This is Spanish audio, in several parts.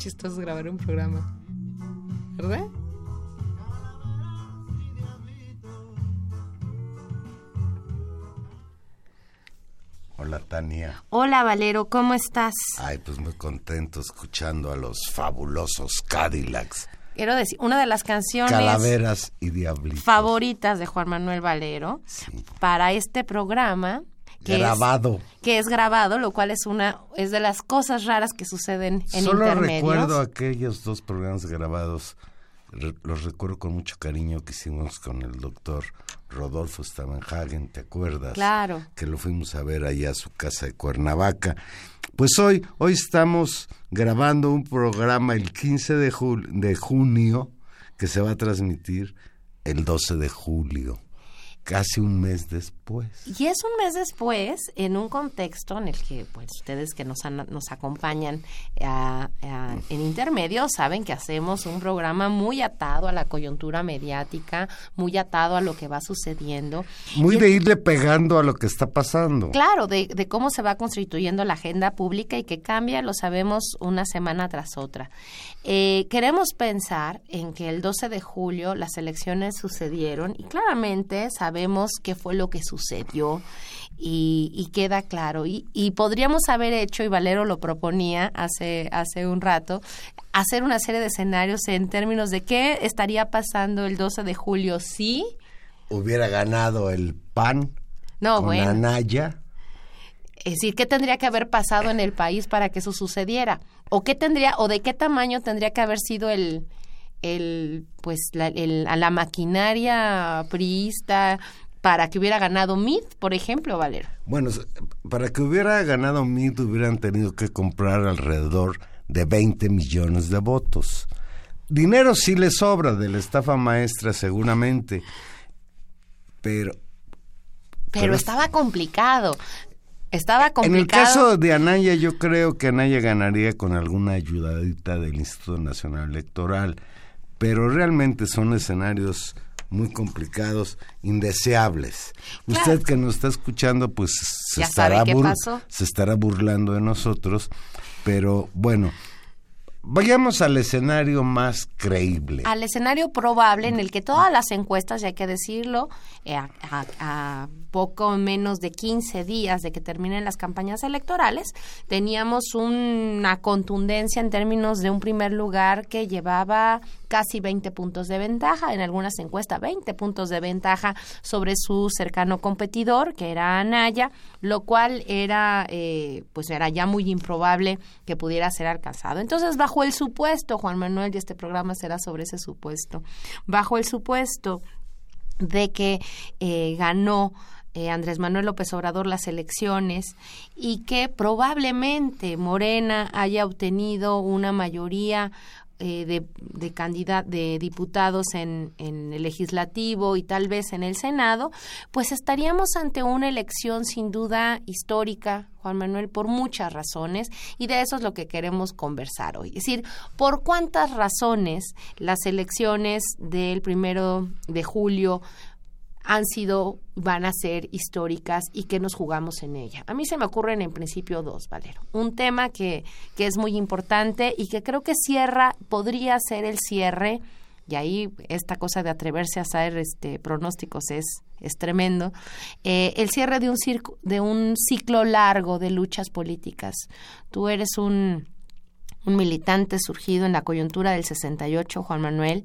chistoso grabar un programa. ¿Verdad? Hola Tania. Hola Valero, ¿cómo estás? Ay, pues muy contento escuchando a los fabulosos Cadillacs. Quiero decir, una de las canciones Calaveras y Diablitos favoritas de Juan Manuel Valero para este programa que grabado. Es, que es grabado, lo cual es una es de las cosas raras que suceden en Solo recuerdo aquellos dos programas grabados, los recuerdo con mucho cariño que hicimos con el doctor Rodolfo Stavenhagen, ¿te acuerdas? Claro. Que lo fuimos a ver allá a su casa de Cuernavaca. Pues hoy, hoy estamos grabando un programa el 15 de, de junio que se va a transmitir el 12 de julio casi un mes después. Y es un mes después en un contexto en el que pues ustedes que nos, nos acompañan en intermedio saben que hacemos un programa muy atado a la coyuntura mediática, muy atado a lo que va sucediendo. Muy de irle pegando a lo que está pasando. Claro, de, de cómo se va constituyendo la agenda pública y que cambia, lo sabemos una semana tras otra. Eh, queremos pensar en que el 12 de julio las elecciones sucedieron y claramente sabemos qué fue lo que sucedió y, queda claro. Y, podríamos haber hecho, y Valero lo proponía hace, hace un rato, hacer una serie de escenarios en términos de qué estaría pasando el 12 de julio si... Hubiera ganado el PAN no, con bueno. Anaya. Es decir, ¿qué tendría que haber pasado en el país para que eso sucediera? ¿O qué tendría, o de qué tamaño tendría que haber sido el, el pues la, el, a la maquinaria priista para que hubiera ganado MIT, por ejemplo, Valero? Bueno, para que hubiera ganado MIT hubieran tenido que comprar alrededor de 20 millones de votos. Dinero sí le sobra de la estafa maestra seguramente, pero pero, estaba complicado. Estaba complicado. En el caso de Anaya, yo creo que Anaya ganaría con alguna ayudadita del Instituto Nacional Electoral, pero realmente son escenarios muy complicados, indeseables. Usted que nos está escuchando, pues se estará, se estará burlando de nosotros, pero bueno, Vayamos al escenario más creíble. Al escenario probable en el que todas las encuestas, ya hay que decirlo, eh, a, poco menos de 15 días de que terminen las campañas electorales, teníamos una contundencia en términos de un primer lugar que llevaba casi 20 puntos de ventaja, en algunas encuestas 20 puntos de ventaja sobre su cercano competidor, que era Anaya, lo cual era, eh, pues era ya muy improbable que pudiera ser alcanzado. Entonces, bajo el supuesto, Juan Manuel, y este programa será sobre ese supuesto, bajo el supuesto de que eh, ganó eh, Andrés Manuel López Obrador las elecciones y que probablemente Morena haya obtenido una mayoría eh, de, de, de diputados en, en, el legislativo y tal vez en el Senado, pues estaríamos ante una elección sin duda histórica, Juan Manuel, por muchas razones, y de eso es lo que queremos conversar hoy. Es decir, por cuántas razones las elecciones del primero de julio han sido, van a ser históricas y que nos jugamos en ella. A mí se me ocurren en principio dos, Valero. Un tema que, que es muy importante y que creo que cierra, podría ser el cierre, y ahí esta cosa de atreverse a hacer este, pronósticos es, es tremendo, eh, el cierre de un, de un ciclo largo de luchas políticas. Tú eres un, un militante surgido en la coyuntura del 68, Juan Manuel,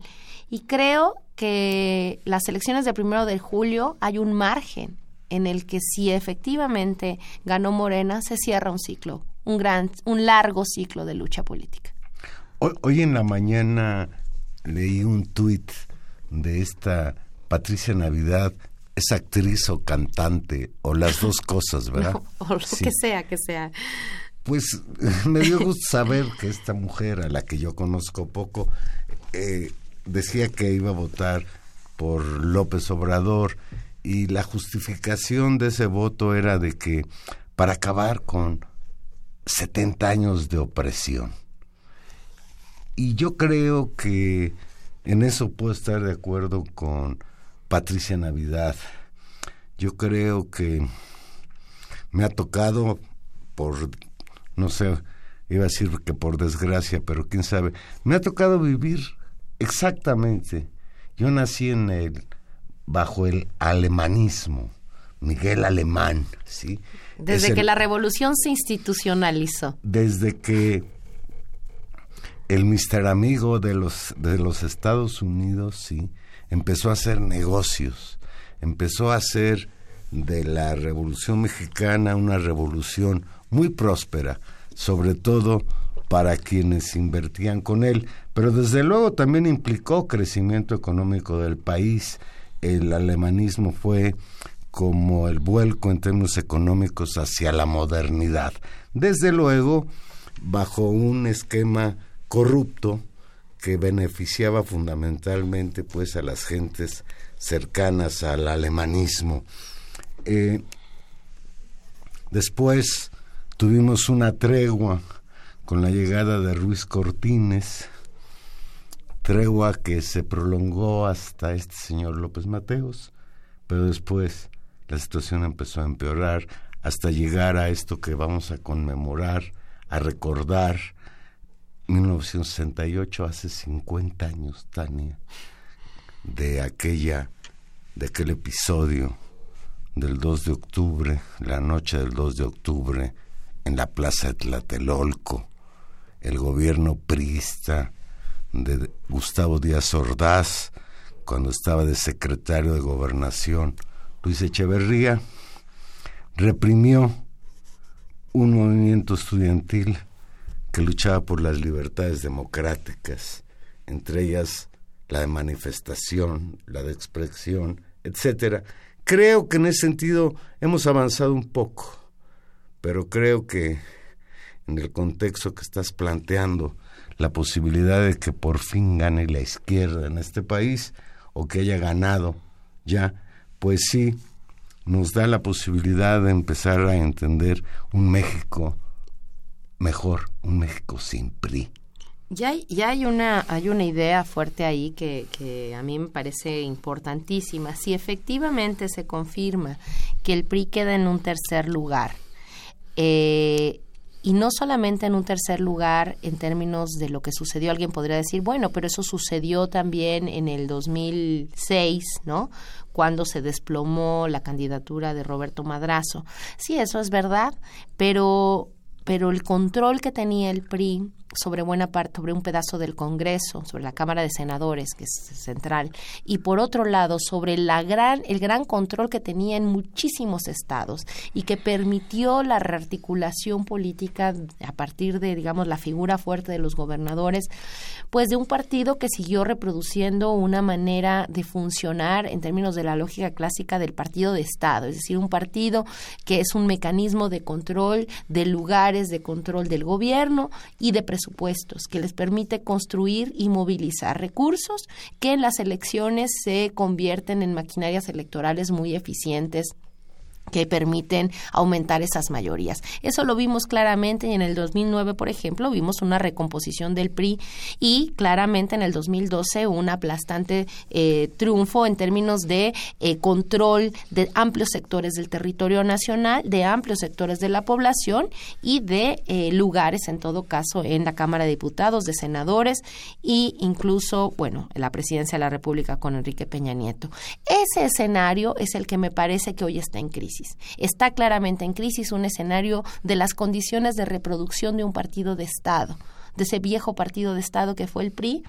y creo que las elecciones de primero de julio hay un margen en el que si efectivamente ganó Morena, se cierra un ciclo, un gran, un largo ciclo de lucha política. Hoy, en la mañana leí un tuit de esta Patricia Navidad, es actriz o cantante, o las dos cosas, ¿verdad? o lo que sea, que sea. Pues me dio gusto saber que esta mujer, a la que yo conozco poco, eh, decía que iba a votar por López Obrador y la justificación de ese voto era de que para acabar con 70 años de opresión. Y yo creo que en eso puedo estar de acuerdo con Patricia Navidad. Yo creo que me ha tocado por, no sé, iba a decir que por desgracia, pero quién sabe, me ha tocado vivir Exactamente. Yo nací en el bajo el alemanismo, Miguel Alemán, ¿sí? Desde que la revolución se institucionalizó. Desde que el mister amigo de los de los Estados Unidos, sí, empezó a hacer negocios, empezó a hacer de la Revolución Mexicana una revolución muy próspera, sobre todo para quienes invertían con él, pero desde luego también implicó crecimiento económico del país. El alemanismo fue como el vuelco en términos económicos hacia la modernidad. Desde luego, bajo un esquema corrupto que beneficiaba fundamentalmente pues a las gentes cercanas al alemanismo. Eh, después tuvimos una tregua con la llegada de Ruiz Cortines, tregua que se prolongó hasta este señor López Mateos, pero después la situación empezó a empeorar hasta llegar a esto que vamos a conmemorar, a recordar 1968, hace 50 años, Tania, de aquella, de aquel episodio del 2 de octubre, la noche del 2 de octubre, en la plaza de Tlatelolco, el gobierno priista de Gustavo Díaz Ordaz, cuando estaba de secretario de gobernación, Luis Echeverría, reprimió un movimiento estudiantil que luchaba por las libertades democráticas, entre ellas la de manifestación, la de expresión, etcétera. Creo que en ese sentido hemos avanzado un poco, pero creo que en el contexto que estás planteando, la posibilidad de que por fin gane la izquierda en este país o que haya ganado ya, pues sí, nos da la posibilidad de empezar a entender un México mejor, un México sin PRI. Ya hay, una hay una idea fuerte ahí que, que a mí me parece importantísima. Si efectivamente se confirma que el PRI queda en un tercer lugar, eh, y no solamente en un tercer lugar en términos de lo que sucedió, alguien podría decir, bueno, pero eso sucedió también en el 2006, ¿no? Cuando se desplomó la candidatura de Roberto Madrazo. Sí, eso es verdad, pero pero el control que tenía el PRI sobre buena parte, sobre un pedazo del Congreso, sobre la Cámara de Senadores, que es central, y por otro lado, sobre la gran, el gran control que tenía en muchísimos estados y que permitió la rearticulación política a partir de, digamos, la figura fuerte de los gobernadores, pues de un partido que siguió reproduciendo una manera de funcionar en términos de la lógica clásica del partido de Estado, es decir, un partido que es un mecanismo de control de lugares de control del gobierno y de presupuestos, que les permite construir y movilizar recursos que en las elecciones se convierten en maquinarias electorales muy eficientes que permiten aumentar esas mayorías. Eso lo vimos claramente y en el 2009, por ejemplo, vimos una recomposición del PRI y claramente en el 2012 un aplastante eh, triunfo en términos de eh, control de amplios sectores del territorio nacional, de amplios sectores de la población y de eh, lugares, en todo caso, en la Cámara de Diputados, de senadores e incluso, bueno, en la presidencia de la República con Enrique Peña Nieto. Ese escenario es el que me parece que hoy está en crisis. Está claramente en crisis un escenario de las condiciones de reproducción de un partido de Estado de ese viejo partido de Estado que fue el PRI,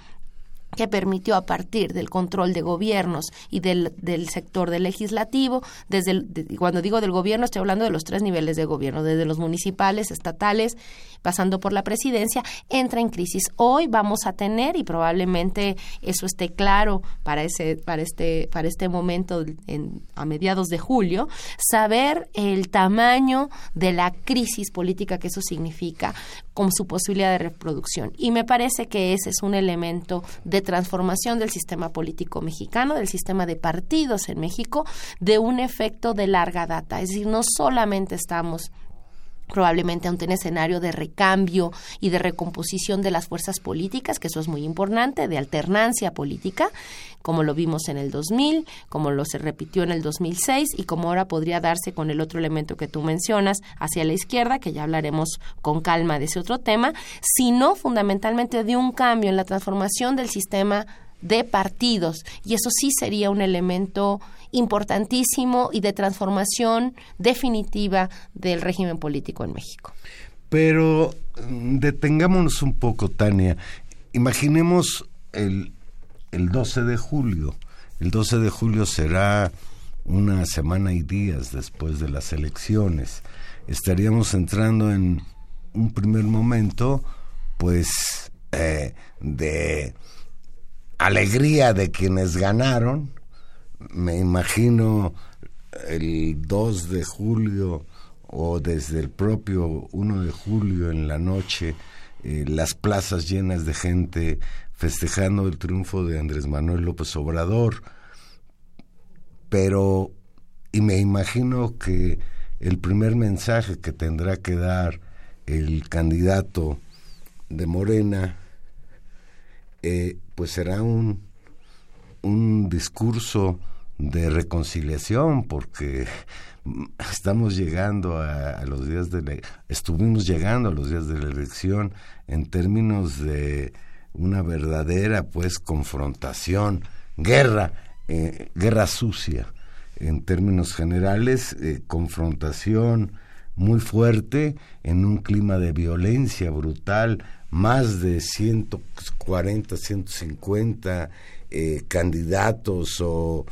que permitió a partir del control de gobiernos y del, del sector del legislativo, desde cuando digo del gobierno estoy hablando de los tres niveles de gobierno, desde los municipales, estatales, pasando por la presidencia, entra en crisis. Hoy vamos a tener y probablemente eso esté claro para ese para este para este momento en, a mediados de julio, saber el tamaño de la crisis política que eso significa con su posibilidad de reproducción. Y me parece que ese es un elemento de transformación del sistema político mexicano, del sistema de partidos en México, de un efecto de larga data. Es decir, no solamente estamos probablemente ante un escenario de recambio y de recomposición de las fuerzas políticas, que eso es muy importante, de alternancia política, como lo vimos en el 2000, como lo se repitió en el 2006 y como ahora podría darse con el otro elemento que tú mencionas hacia la izquierda, que ya hablaremos con calma de ese otro tema, sino fundamentalmente de un cambio en la transformación del sistema de partidos y eso sí sería un elemento importantísimo y de transformación definitiva del régimen político en México. Pero mm, detengámonos un poco, Tania. Imaginemos el, el 12 de julio. El 12 de julio será una semana y días después de las elecciones. Estaríamos entrando en un primer momento, pues, eh, de alegría de quienes ganaron, me imagino el 2 de julio o desde el propio 1 de julio en la noche, eh, las plazas llenas de gente festejando el triunfo de Andrés Manuel López Obrador. Pero, y me imagino que el primer mensaje que tendrá que dar el candidato de Morena, eh, pues será un, un discurso de reconciliación porque estamos llegando a, los días de la, estuvimos llegando a los días de la elección en términos de una verdadera pues confrontación guerra eh, guerra sucia en términos generales eh, confrontación muy fuerte en un clima de violencia brutal más de 140 150 eh, candidatos o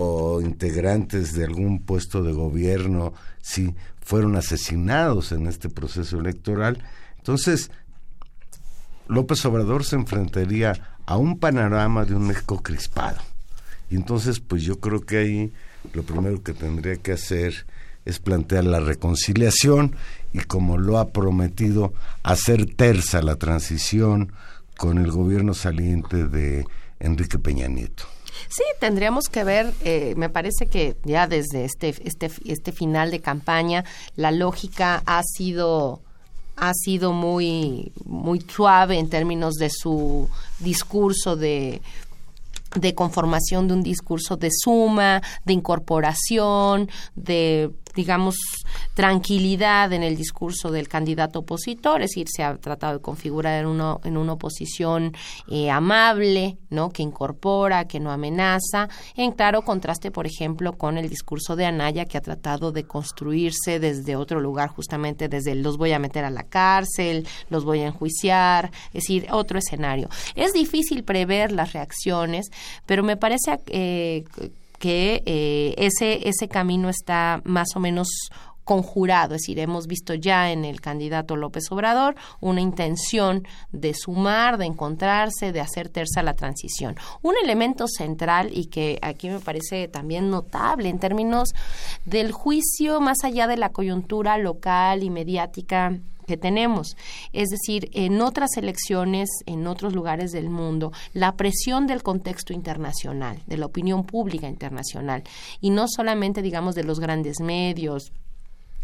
o integrantes de algún puesto de gobierno si fueron asesinados en este proceso electoral. Entonces, López Obrador se enfrentaría a un panorama de un México crispado. Y entonces, pues yo creo que ahí lo primero que tendría que hacer es plantear la reconciliación y como lo ha prometido, hacer tersa la transición con el gobierno saliente de Enrique Peña Nieto. Sí, tendríamos que ver, eh, me parece que ya desde este, este, este final de campaña, la lógica ha sido ha sido muy, muy suave en términos de su discurso de de conformación de un discurso de suma, de incorporación, de digamos, tranquilidad en el discurso del candidato opositor, es decir, se ha tratado de configurar en, uno, en una oposición eh, amable, ¿no? que incorpora, que no amenaza, en claro contraste, por ejemplo, con el discurso de Anaya, que ha tratado de construirse desde otro lugar, justamente desde los voy a meter a la cárcel, los voy a enjuiciar, es decir, otro escenario. Es difícil prever las reacciones, pero me parece eh, que eh, ese, ese camino está más o menos conjurado, es decir, hemos visto ya en el candidato López Obrador una intención de sumar, de encontrarse, de hacer terza la transición. Un elemento central y que aquí me parece también notable en términos del juicio más allá de la coyuntura local y mediática que tenemos. Es decir, en otras elecciones, en otros lugares del mundo, la presión del contexto internacional, de la opinión pública internacional, y no solamente, digamos, de los grandes medios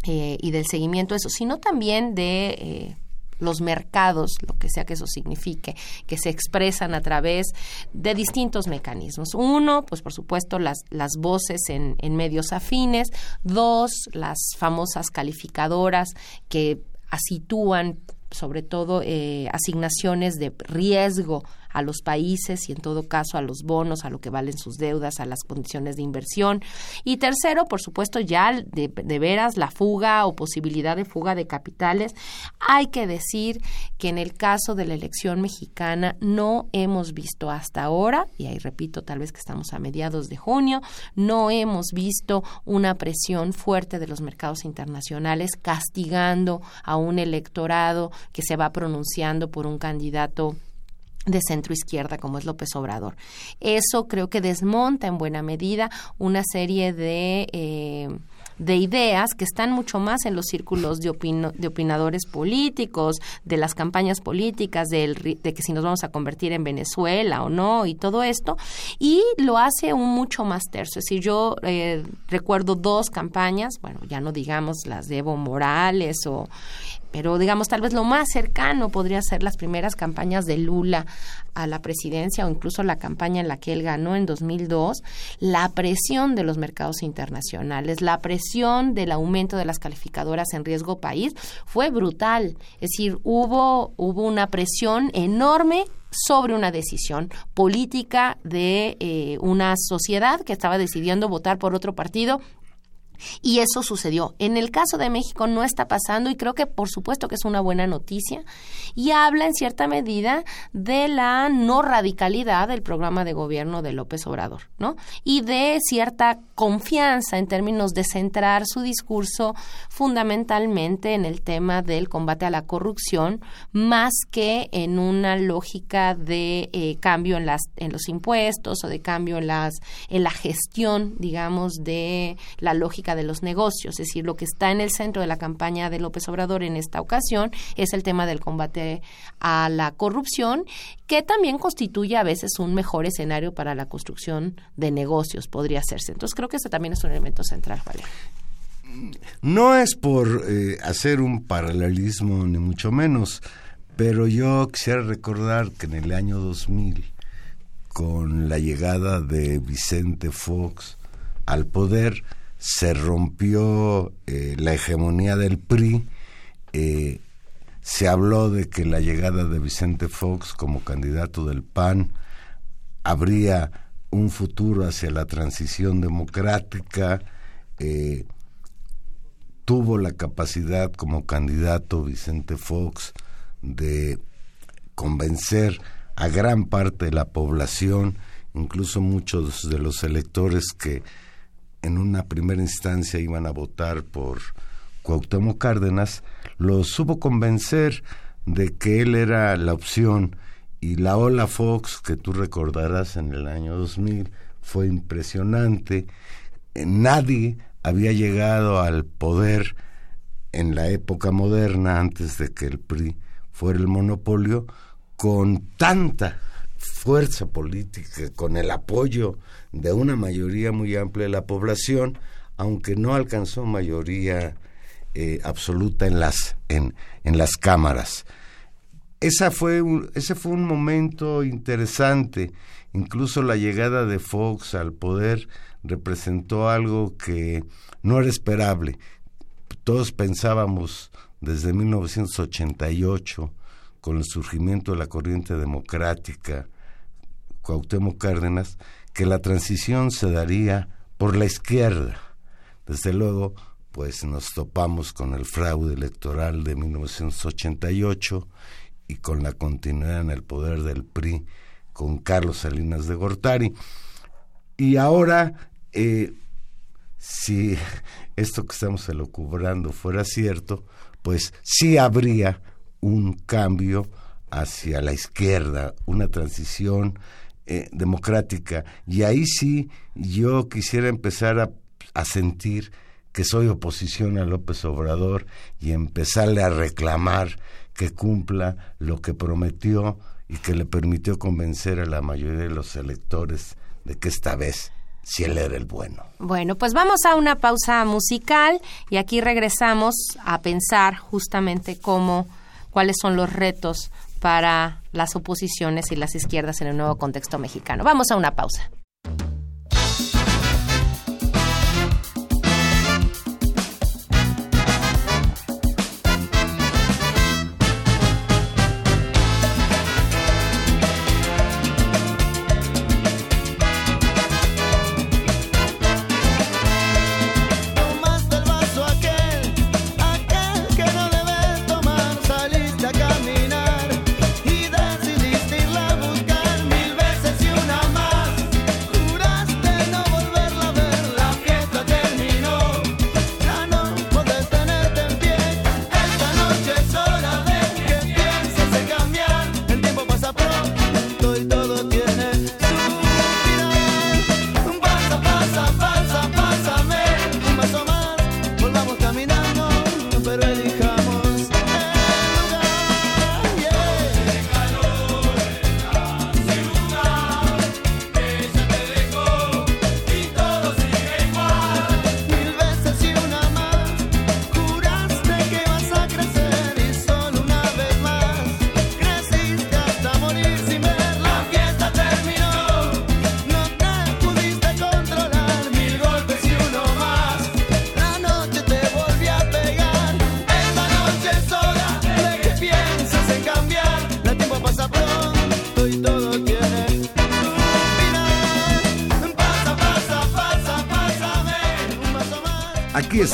eh, y del seguimiento de eso, sino también de... Eh, los mercados, lo que sea que eso signifique, que se expresan a través de distintos mecanismos. Uno, pues por supuesto, las, las voces en, en medios afines. Dos, las famosas calificadoras que sitúan sobre todo eh, asignaciones de riesgo a los países y en todo caso a los bonos, a lo que valen sus deudas, a las condiciones de inversión. Y tercero, por supuesto, ya de, de veras la fuga o posibilidad de fuga de capitales. Hay que decir que en el caso de la elección mexicana no hemos visto hasta ahora, y ahí repito, tal vez que estamos a mediados de junio, no hemos visto una presión fuerte de los mercados internacionales castigando a un electorado que se va pronunciando por un candidato de centro izquierda como es López Obrador. Eso creo que desmonta en buena medida una serie de eh, de ideas que están mucho más en los círculos de, de opinadores políticos, de las campañas políticas, de que si nos vamos a convertir en Venezuela o no, y todo esto, y lo hace un mucho más terso. Es decir, yo eh, recuerdo dos campañas, bueno, ya no digamos las de Evo Morales o pero digamos tal vez lo más cercano podría ser las primeras campañas de Lula a la presidencia o incluso la campaña en la que él ganó en 2002, la presión de los mercados internacionales, la presión del aumento de las calificadoras en riesgo país fue brutal, es decir, hubo hubo una presión enorme sobre una decisión política de eh, una sociedad que estaba decidiendo votar por otro partido y eso sucedió. En el caso de México no está pasando y creo que por supuesto que es una buena noticia y habla en cierta medida de la no radicalidad del programa de gobierno de López Obrador, ¿no? Y de cierta confianza en términos de centrar su discurso fundamentalmente en el tema del combate a la corrupción más que en una lógica de eh, cambio en las en los impuestos o de cambio en las en la gestión, digamos, de la lógica de los negocios. Es decir, lo que está en el centro de la campaña de López Obrador en esta ocasión es el tema del combate a la corrupción, que también constituye a veces un mejor escenario para la construcción de negocios, podría hacerse. Entonces creo que ese también es un elemento central, ¿vale? No es por eh, hacer un paralelismo, ni mucho menos, pero yo quisiera recordar que en el año 2000, con la llegada de Vicente Fox al poder, se rompió eh, la hegemonía del PRI, eh, se habló de que la llegada de Vicente Fox como candidato del PAN habría un futuro hacia la transición democrática, eh, tuvo la capacidad como candidato Vicente Fox de convencer a gran parte de la población, incluso muchos de los electores que en una primera instancia iban a votar por Cuauhtémoc Cárdenas, los supo convencer de que él era la opción y la ola Fox, que tú recordarás en el año 2000, fue impresionante. Nadie había llegado al poder en la época moderna, antes de que el PRI fuera el monopolio, con tanta fuerza política, con el apoyo de una mayoría muy amplia de la población, aunque no alcanzó mayoría eh, absoluta en las, en, en las cámaras. Esa fue ese fue un momento interesante. Incluso la llegada de Fox al poder representó algo que no era esperable. Todos pensábamos desde 1988, con el surgimiento de la corriente democrática, Cuauhtémoc Cárdenas, que la transición se daría por la izquierda. Desde luego, pues nos topamos con el fraude electoral de 1988 y con la continuidad en el poder del PRI con Carlos Salinas de Gortari. Y ahora, eh, si esto que estamos elucubrando fuera cierto, pues sí habría un cambio hacia la izquierda, una transición eh, democrática. Y ahí sí yo quisiera empezar a sentir que soy oposición a López Obrador y empezarle a reclamar que cumpla lo que prometió y que le permitió convencer a la mayoría de los electores de que esta vez si él era el bueno. Bueno, pues vamos a una pausa musical y aquí regresamos a pensar justamente cómo, cuáles son los retos para las oposiciones y las izquierdas en el nuevo contexto mexicano. Vamos a una pausa.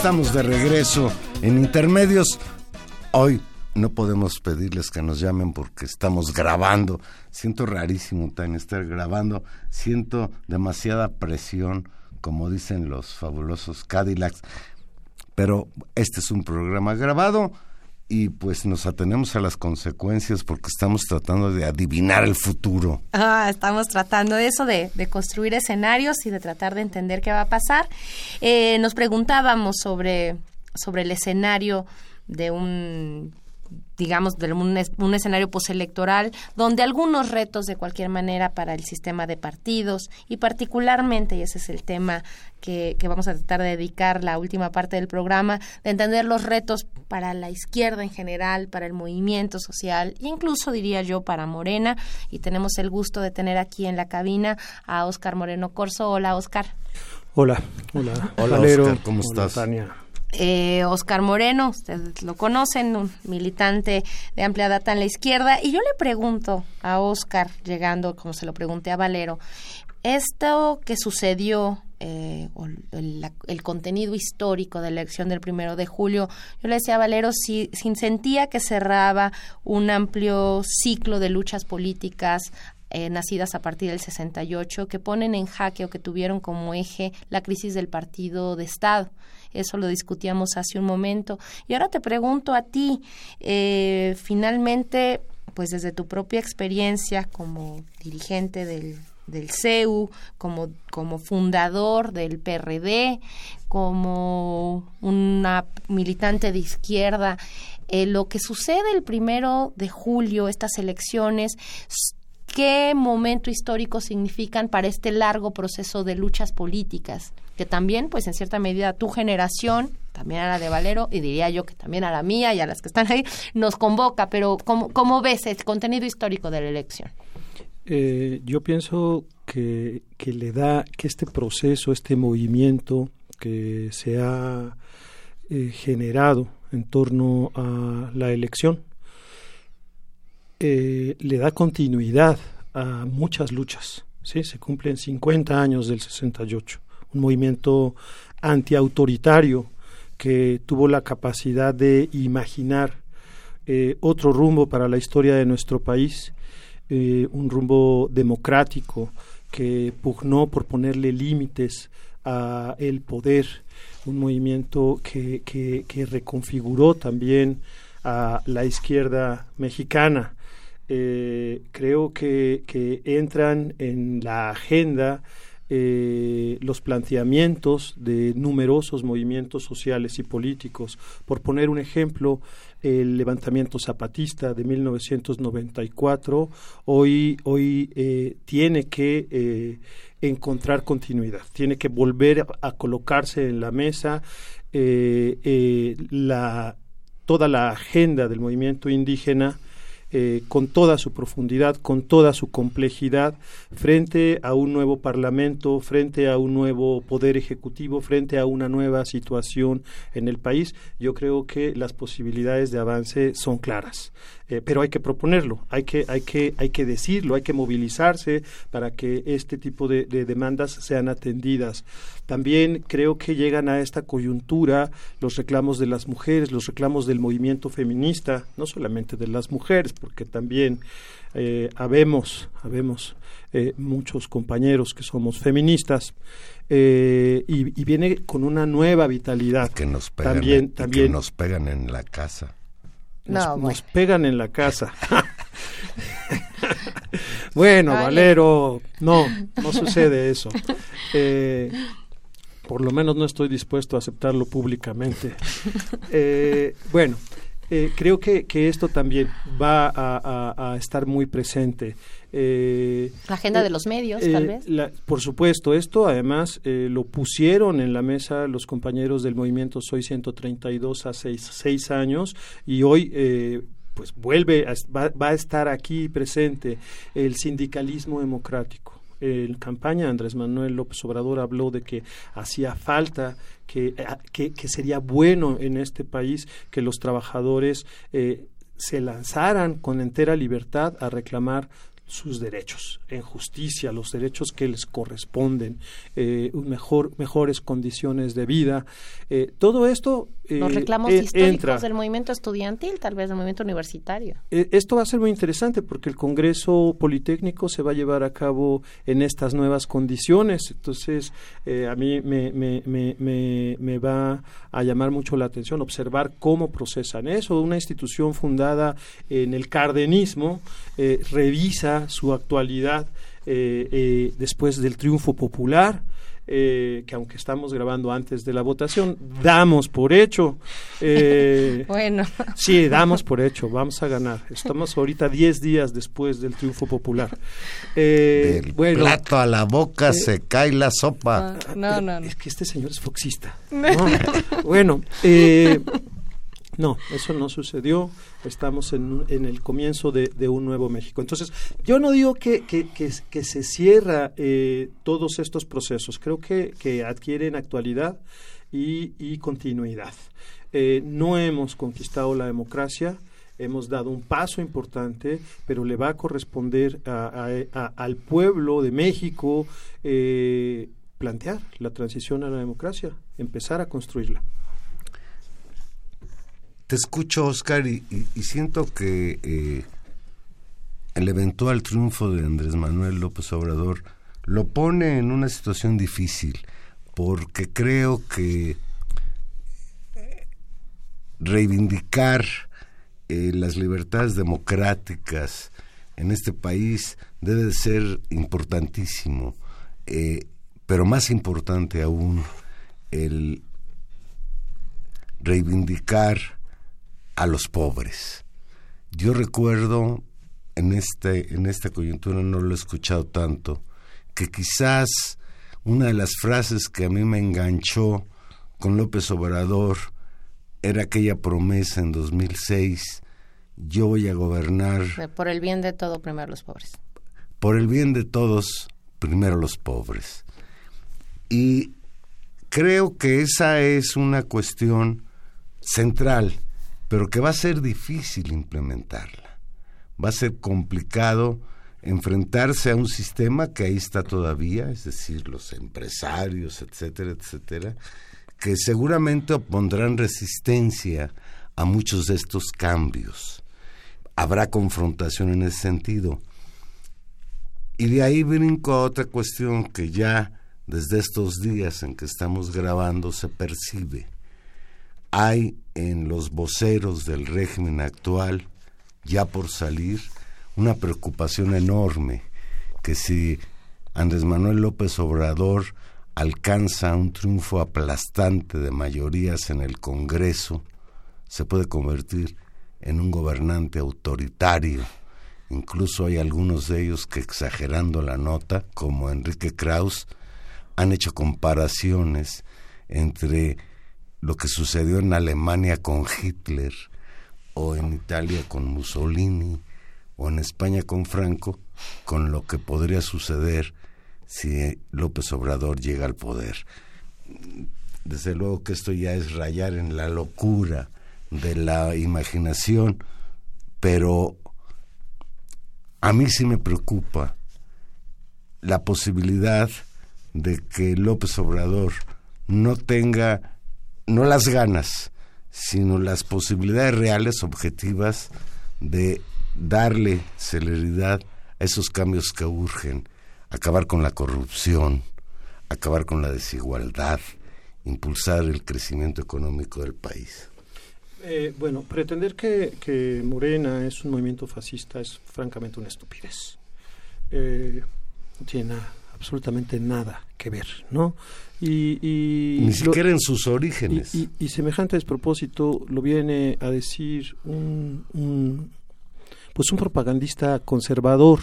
Estamos de regreso en Intermedios. Hoy no podemos pedirles que nos llamen porque estamos grabando. Siento rarísimo, Tania, estar grabando. Siento demasiada presión, como dicen los fabulosos Cadillacs. Pero este es un programa grabado y pues nos atenemos a las consecuencias porque estamos tratando de adivinar el futuro. Ah, estamos tratando eso, de, de construir escenarios y de tratar de entender qué va a pasar. Eh, nos preguntábamos sobre, sobre el escenario de un digamos, de un, escenario postelectoral, donde algunos retos de cualquier manera para el sistema de partidos y particularmente, y ese es el tema que, vamos a tratar de dedicar la última parte del programa, de entender los retos para la izquierda en general, para el movimiento social e incluso diría yo para Morena. Y tenemos el gusto de tener aquí en la cabina a Oscar Moreno Corso. Hola, Oscar. Hola, hola. Hola, Oscar, ¿cómo estás? Eh, Oscar Moreno, ustedes lo conocen, un militante de amplia data en la izquierda, y yo le pregunto a Oscar, llegando, como se lo pregunté a Valero, esto que sucedió, eh, el, contenido histórico de la elección del primero de julio, yo le decía a Valero si, si sentía que cerraba un amplio ciclo de luchas políticas eh, nacidas a partir del 68 que ponen en jaque o que tuvieron como eje la crisis del partido de Estado eso lo discutíamos hace un momento. Y ahora te pregunto a ti, eh, finalmente, pues desde tu propia experiencia como dirigente del, del CEU, como, como fundador del PRD, como una militante de izquierda, eh, lo que sucede el primero de julio, estas elecciones, qué momento histórico significan para este largo proceso de luchas políticas, que también, pues en cierta medida, tu generación, también a la de Valero, y diría yo que también a la mía y a las que están ahí, nos convoca, pero ¿cómo, ves el contenido histórico de la elección? Eh, yo pienso que, que le da que este proceso, este movimiento que se ha eh, generado en torno a la elección, eh, le da continuidad a muchas luchas. ¿sí? Se cumplen 50 años del 68, un movimiento antiautoritario que tuvo la capacidad de imaginar eh, otro rumbo para la historia de nuestro país, eh, un rumbo democrático que pugnó por ponerle límites a el poder, un movimiento que, que, que reconfiguró también a la izquierda mexicana, eh, creo que, que, entran en la agenda eh, los planteamientos de numerosos movimientos sociales y políticos. Por poner un ejemplo, el levantamiento zapatista de 1994 hoy, hoy eh, tiene que encontrar continuidad, tiene que volver a, colocarse en la mesa la, toda la agenda del movimiento indígena eh, con toda su profundidad, con toda su complejidad, frente a un nuevo Parlamento, frente a un nuevo Poder Ejecutivo, frente a una nueva situación en el país, yo creo que las posibilidades de avance son claras. Eh, pero hay que proponerlo, hay que, hay, que, hay que decirlo, hay que movilizarse para que este tipo de, de demandas sean atendidas. También creo que llegan a esta coyuntura los reclamos de las mujeres, los reclamos del movimiento feminista, no solamente de las mujeres, porque también eh, habemos, habemos eh, muchos compañeros que somos feministas eh, y, y, viene con una nueva vitalidad. Y que nos pegan, también, también que nos pegan en la casa. Nos, No, bueno. nos pegan en la casa. bueno. Valero, no, no sucede eso. Eh, por lo menos no estoy dispuesto a aceptarlo públicamente. Eh, bueno, eh, creo que, que esto también va a, a- a estar muy presente. Eh, La agenda eh, de los medios, eh, tal vez. la- por supuesto, esto además eh, lo pusieron en la mesa los compañeros del movimiento Soy 132 hace seis, seis años y hoy eh, pues vuelve, a, va, va a estar aquí presente el sindicalismo democrático. En campaña Andrés Manuel López Obrador habló de que hacía falta, que, eh, que, que sería bueno en este país que los trabajadores eh, se lanzaran con entera libertad a reclamar sus derechos en justicia, los derechos que les corresponden, eh, mejor, mejores condiciones de vida. Eh, todo esto Los reclamos eh, históricos entra. del movimiento estudiantil, tal vez del movimiento universitario. Eh, Esto va a ser muy interesante porque el Congreso Politécnico se va a llevar a cabo en estas nuevas condiciones. Entonces, eh, a mí me, me, me, me, me va a llamar mucho la atención observar cómo procesan eso. Una institución fundada en el cardenismo eh, revisa su actualidad eh, eh, después del triunfo popular. Eh, que aunque estamos grabando antes de la votación, damos por hecho. eh, Bueno, Sí, damos por hecho, vamos a ganar. Estamos ahorita 10 días después del triunfo popular. Eh, Del bueno, plato a la boca eh, se cae la sopa. no, no, no. es que este señor es foxista. ¿no? bueno, eh, no, eso no sucedió. Estamos en, el comienzo de, un nuevo México. Entonces, yo no digo que, se cierra eh, todos estos procesos. Creo que, adquieren actualidad y, continuidad. Eh, no hemos conquistado la democracia. Hemos dado un paso importante, pero le va a corresponder a- al pueblo de México eh, plantear la transición a la democracia, empezar a construirla. Te escucho, Oscar, y, siento que eh, el eventual triunfo de Andrés Manuel López Obrador lo pone en una situación difícil, porque creo que eh, reivindicar eh, las libertades democráticas en este país debe de ser importantísimo, pero más importante aún el reivindicar a los pobres. Yo recuerdo en, este, en esta coyuntura no lo he escuchado tanto, que quizás una de las frases que a mí me enganchó con López Obrador era aquella promesa en 2006, yo voy a gobernar... Por el bien de todo, primero los pobres. Por el bien de todos, primero los pobres. Y creo que esa es una cuestión central, pero que va a ser difícil implementarla. Va a ser complicado enfrentarse a un sistema que ahí está todavía, es decir, los empresarios, etcétera, etcétera, que seguramente opondrán resistencia a muchos de estos cambios. Habrá confrontación en ese sentido. Y de ahí brinco a otra cuestión que ya desde estos días en que estamos grabando se percibe. Hay en los voceros del régimen actual, ya por salir, una preocupación enorme que si Andrés Manuel López Obrador alcanza un triunfo aplastante de mayorías en el Congreso, se puede convertir en un gobernante autoritario. Incluso hay algunos de ellos que exagerando la nota, como Enrique Kraus, han hecho comparaciones entre lo que sucedió en Alemania con Hitler o en Italia con Mussolini o en España con Franco, con lo que podría suceder si López Obrador llega al poder. Desde luego que esto ya es rayar en la locura de la imaginación, pero a mí sí me preocupa la posibilidad de que López Obrador no tenga, no las ganas, sino las posibilidades reales, objetivas, de darle celeridad a esos cambios que urgen, acabar con la corrupción, acabar con la desigualdad, impulsar el crecimiento económico del país. Eh, bueno, pretender que, que, Morena es un movimiento fascista es francamente una estupidez. Eh, no tiene absolutamente nada que ver, ¿no? Y, Ni siquiera en sus orígenes. Y, semejante despropósito lo viene a decir un, un pues un propagandista conservador,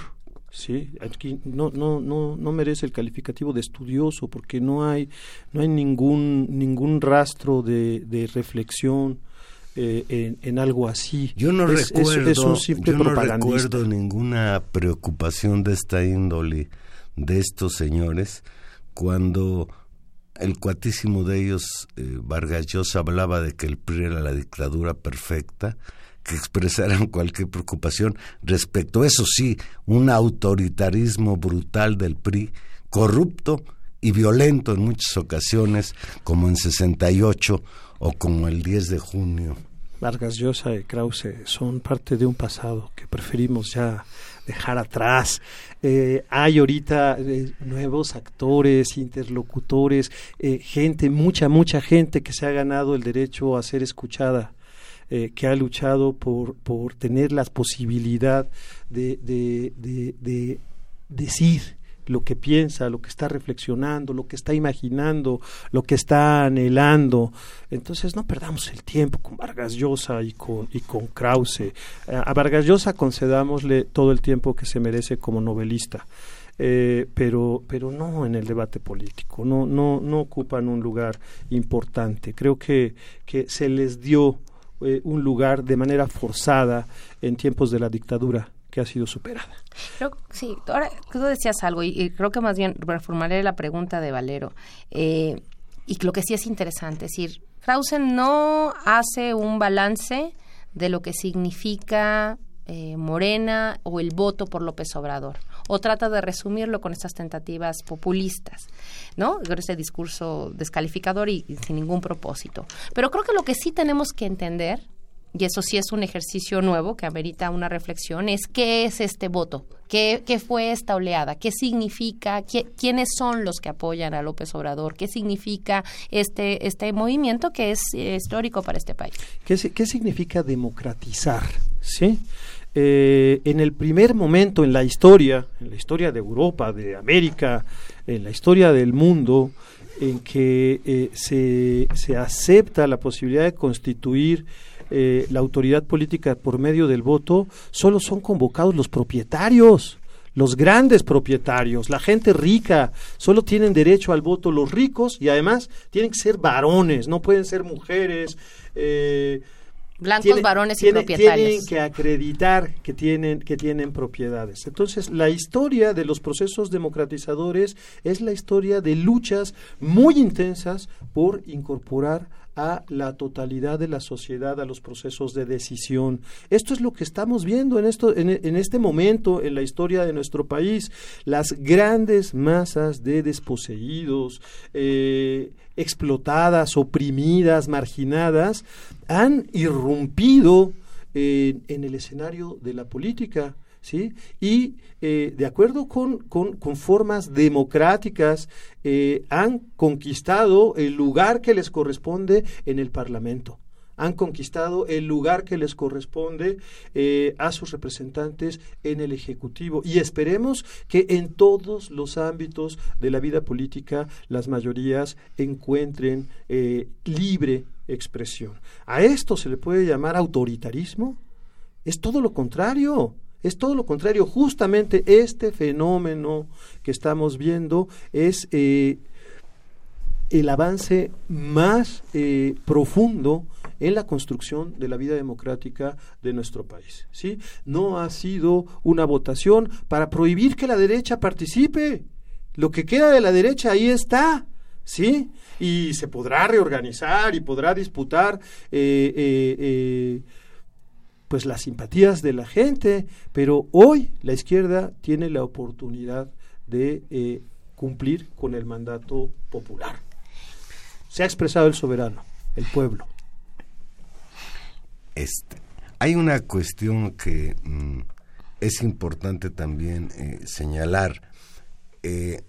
sí, aquí no no no no merece el calificativo de estudioso porque no hay no hay ningún ningún rastro de, de reflexión eh, en, en, algo así. Yo no recuerdo, yo no recuerdo ninguna preocupación de esta índole de estos señores cuando el cuatísimo de ellos, eh, Vargas Llosa, hablaba de que el PRI era la dictadura perfecta que expresaran cualquier preocupación respecto, eso sí, un autoritarismo brutal del PRI, corrupto y violento en muchas ocasiones, como en 68 o como el 10 de junio. Vargas Llosa y Krause son parte de un pasado que preferimos ya dejar atrás. Eh, hay ahorita eh, nuevos actores, interlocutores, eh, gente, mucha, mucha gente que se ha ganado el derecho a ser escuchada que ha luchado por, por tener la posibilidad de, de, decir lo que piensa, lo que está reflexionando, lo que está imaginando, lo que está anhelando. Entonces no perdamos el tiempo con Vargas Llosa y con, y con Krause. A Vargas Llosa concedámosle todo el tiempo que se merece como novelista. Eh, pero pero no en el debate político no no no ocupan un lugar importante creo que que se les dio eh, un lugar de manera forzada en tiempos de la dictadura que ha sido superada. sí, ahora tú decías algo y, creo que más bien reformaré la pregunta de Valero. Eh, y lo que sí es interesante, es decir, Krause no hace un balance de lo que significa eh, Morena o el voto por López Obrador o trata de resumirlo con estas tentativas populistas, ¿no? Con ese discurso descalificador y, sin ningún propósito. Pero creo que lo que sí tenemos que entender y eso sí es un ejercicio nuevo que amerita una reflexión, es qué es este voto, qué, qué fue esta oleada, qué significa, quiénes son los que apoyan a López Obrador, qué significa este, este movimiento que es histórico para este país. ¿Qué, qué significa democratizar? ¿Sí? Eh, en el primer momento en la historia, en la historia de Europa, de América, en la historia del mundo, en que eh, se, se, acepta la posibilidad de constituir eh, la autoridad política por medio del voto, solo son convocados los propietarios los grandes propietarios, la gente rica, solo tienen derecho al voto los ricos y además tienen que ser varones, no pueden ser mujeres. Eh, Blancos, varones y propietarios. Tienen que acreditar que tienen, que tienen propiedades. Entonces, la historia de los procesos democratizadores es la historia de luchas muy intensas por incorporar a la totalidad de la sociedad a los procesos de decisión. Esto es lo que estamos viendo en, esto, en, este momento en la historia de nuestro país. Las grandes masas de desposeídos, eh, explotadas, oprimidas, marginadas, han irrumpido en el escenario de la política. ¿Sí? Y eh, de acuerdo con, con, formas democráticas, eh, han conquistado el lugar que les corresponde en el Parlamento han conquistado el lugar que les corresponde eh, a sus representantes en el Ejecutivo. Y esperemos que en todos los ámbitos de la vida política las mayorías encuentren libre expresión. ¿A esto se le puede llamar autoritarismo? Es todo lo contrario. Es todo lo contrario. Justamente este fenómeno que estamos viendo es eh, el avance más eh, profundo en la construcción de la vida democrática de nuestro país. ¿sí? No ha sido una votación para prohibir que la derecha participe. Lo que queda de la derecha ahí está. ¿sí? Y se podrá reorganizar y podrá disputar eh, pues las simpatías de la gente, pero hoy la izquierda tiene la oportunidad de eh, cumplir con el mandato popular. Se ha expresado el soberano, el pueblo. Este, hay una cuestión que mm, es importante también eh, señalar. Eh,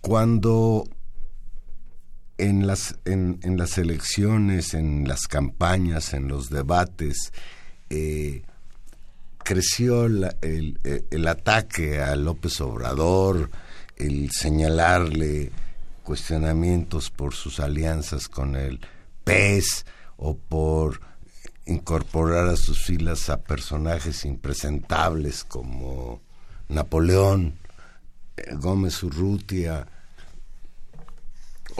cuando en las, en, en, las elecciones, en las campañas, en los debates, eh, creció el, eh, el, ataque a López Obrador, el señalarle cuestionamientos por sus alianzas con el PES o por incorporar a sus filas a personajes impresentables como Napoleón, eh, Gómez Urrutia,